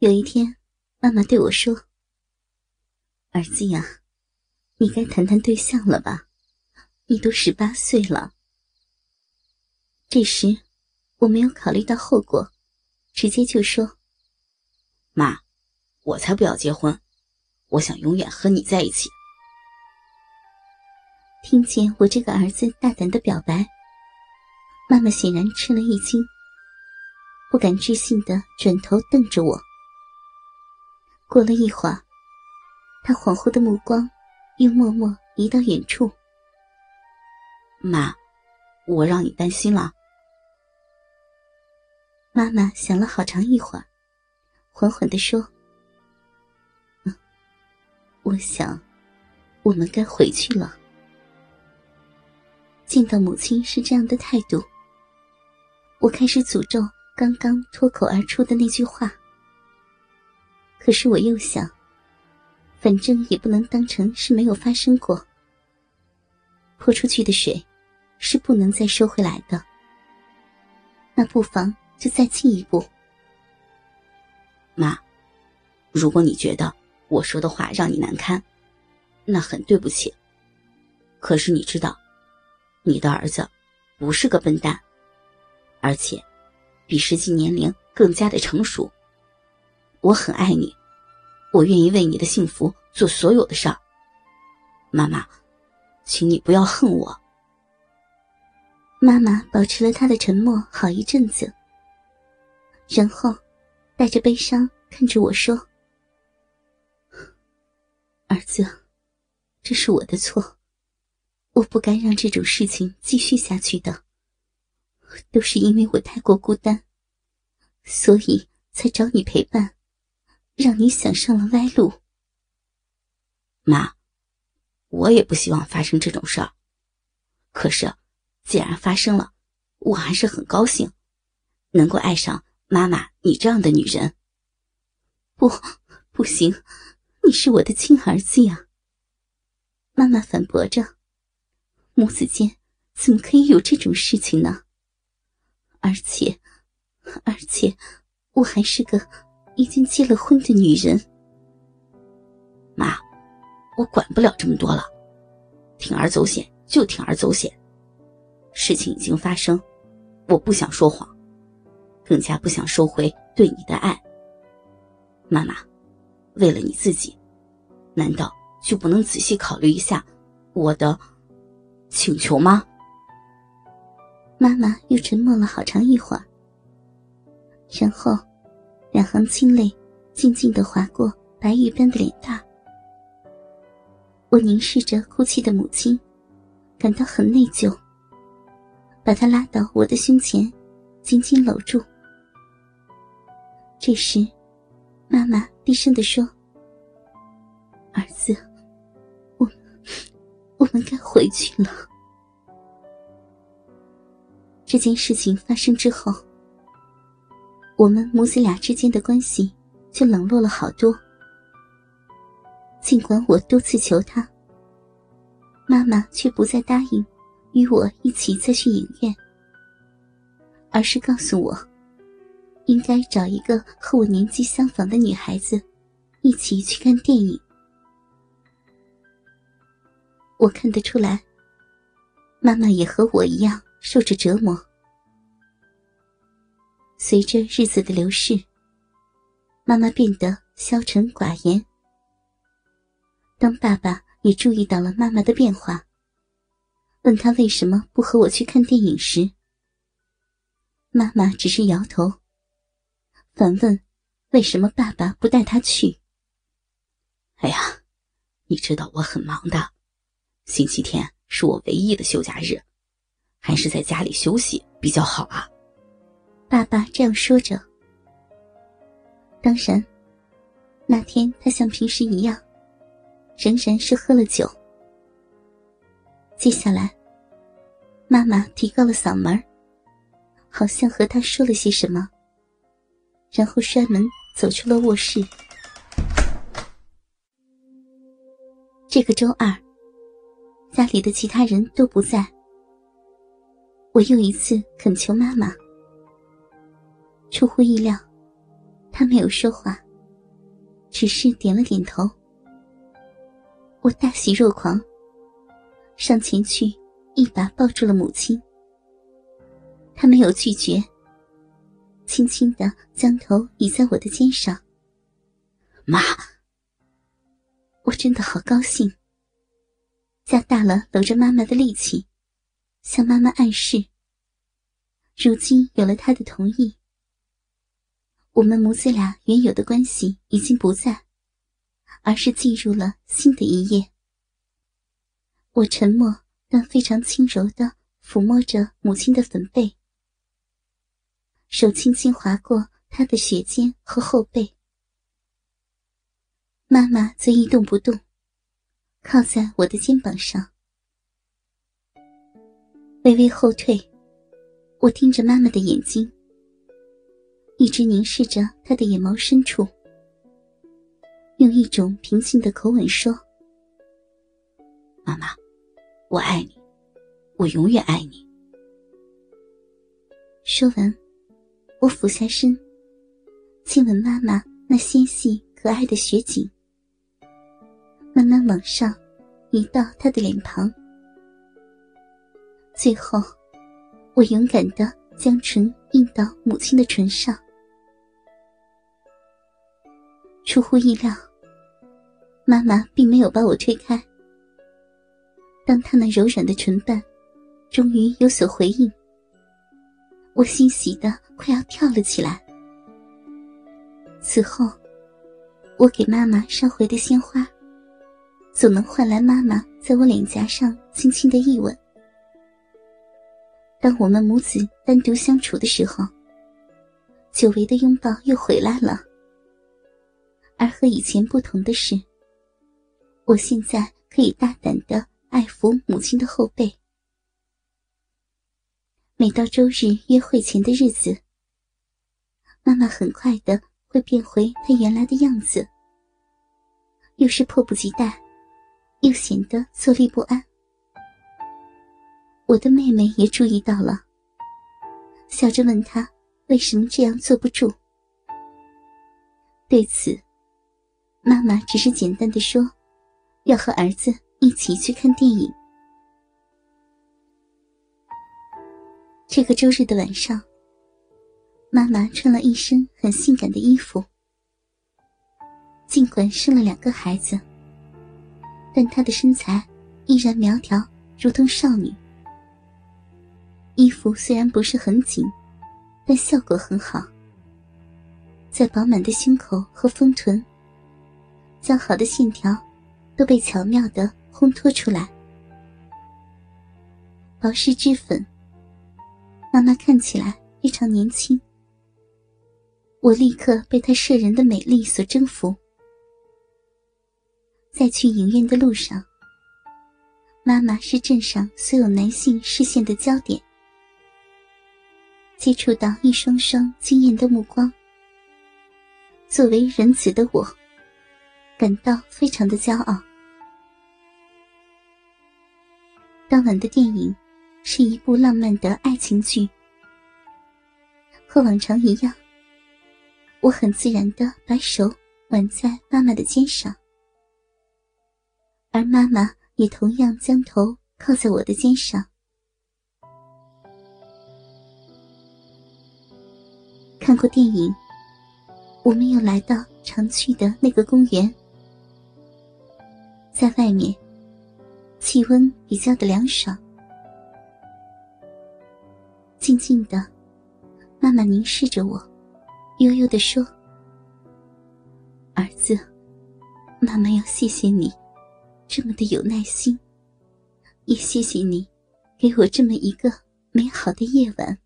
有一天，妈妈对我说：“儿子呀，你该谈谈对象了吧？你都十八岁了。”这时，我没有考虑到后果，直接就说：“妈，我才不要结婚，我想永远和你在一起。”听见我这个儿子大胆的表白，妈妈显然吃了一惊，不敢置信的转头瞪着我。过了一会儿，他恍惚的目光又默默移到远处。妈，我让你担心了。妈妈想了好长一会儿，缓缓的说：“我想，我们该回去了。”见到母亲是这样的态度，我开始诅咒刚刚脱口而出的那句话。可是我又想，反正也不能当成是没有发生过。泼出去的水，是不能再收回来的。那不妨就再进一步。妈，如果你觉得我说的话让你难堪，那很对不起。可是你知道。你的儿子不是个笨蛋，而且比实际年龄更加的成熟。我很爱你，我愿意为你的幸福做所有的事儿。妈妈，请你不要恨我。妈妈保持了她的沉默好一阵子，然后带着悲伤看着我说：“儿子，这是我的错。”我不该让这种事情继续下去的，都是因为我太过孤单，所以才找你陪伴，让你想上了歪路。妈，我也不希望发生这种事儿，可是既然发生了，我还是很高兴，能够爱上妈妈你这样的女人。不，不行，你是我的亲儿子呀！妈妈反驳着。母子间怎么可以有这种事情呢？而且，而且，我还是个已经结了婚的女人。妈，我管不了这么多了，铤而走险就铤而走险。事情已经发生，我不想说谎，更加不想收回对你的爱。妈妈，为了你自己，难道就不能仔细考虑一下我的？请求吗？妈妈又沉默了好长一会儿，然后，两行清泪静静的划过白玉般的脸蛋。我凝视着哭泣的母亲，感到很内疚，把她拉到我的胸前，紧紧搂住。这时，妈妈低声的说：“儿子。”我们该回去了。这件事情发生之后，我们母子俩之间的关系就冷落了好多。尽管我多次求他，妈妈却不再答应与我一起再去影院，而是告诉我，应该找一个和我年纪相仿的女孩子，一起去看电影。我看得出来，妈妈也和我一样受着折磨。随着日子的流逝，妈妈变得消沉寡言。当爸爸也注意到了妈妈的变化，问他为什么不和我去看电影时，妈妈只是摇头，反问为什么爸爸不带她去。哎呀，你知道我很忙的。星期天是我唯一的休假日，还是在家里休息比较好啊。爸爸这样说着。当然，那天他像平时一样，仍然是喝了酒。接下来，妈妈提高了嗓门好像和他说了些什么，然后摔门走出了卧室。这个周二。家里的其他人都不在，我又一次恳求妈妈。出乎意料，他没有说话，只是点了点头。我大喜若狂，上前去一把抱住了母亲。他没有拒绝，轻轻的将头倚在我的肩上。妈，我真的好高兴，加大了搂着妈妈的力气，向妈妈暗示：如今有了她的同意。我们母子俩原有的关系已经不在，而是进入了新的一页。我沉默但非常轻柔的抚摸着母亲的粉背，手轻轻划过她的雪肩和后背。妈妈则一动不动，靠在我的肩膀上，微微后退。我盯着妈妈的眼睛。一直凝视着他的眼眸深处，用一种平静的口吻说：“妈妈，我爱你，我永远爱你。”说完，我俯下身，亲吻妈妈那纤细可爱的雪颈，慢慢往上移到她的脸庞，最后，我勇敢的将唇印到母亲的唇上。出乎意料，妈妈并没有把我推开。当她那柔软的唇瓣终于有所回应，我欣喜的快要跳了起来。此后，我给妈妈捎回的鲜花，总能换来妈妈在我脸颊上轻轻的一吻。当我们母子单独相处的时候，久违的拥抱又回来了。而和以前不同的是，我现在可以大胆的爱抚母亲的后背。每到周日约会前的日子，妈妈很快的会变回她原来的样子，又是迫不及待，又显得坐立不安。我的妹妹也注意到了，笑着问她为什么这样坐不住。对此。妈妈只是简单的说：“要和儿子一起去看电影。”这个周日的晚上，妈妈穿了一身很性感的衣服。尽管生了两个孩子，但她的身材依然苗条，如同少女。衣服虽然不是很紧，但效果很好，在饱满的胸口和丰臀。较好的线条都被巧妙的烘托出来，保湿脂粉，妈妈看起来非常年轻。我立刻被她摄人的美丽所征服。在去影院的路上，妈妈是镇上所有男性视线的焦点。接触到一双双惊艳的目光，作为人子的我。感到非常的骄傲。当晚的电影是一部浪漫的爱情剧，和往常一样，我很自然的把手挽在妈妈的肩上，而妈妈也同样将头靠在我的肩上。看过电影，我们又来到常去的那个公园。在外面，气温比较的凉爽。静静的，妈妈凝视着我，悠悠的说：“儿子，妈妈要谢谢你，这么的有耐心，也谢谢你，给我这么一个美好的夜晚。”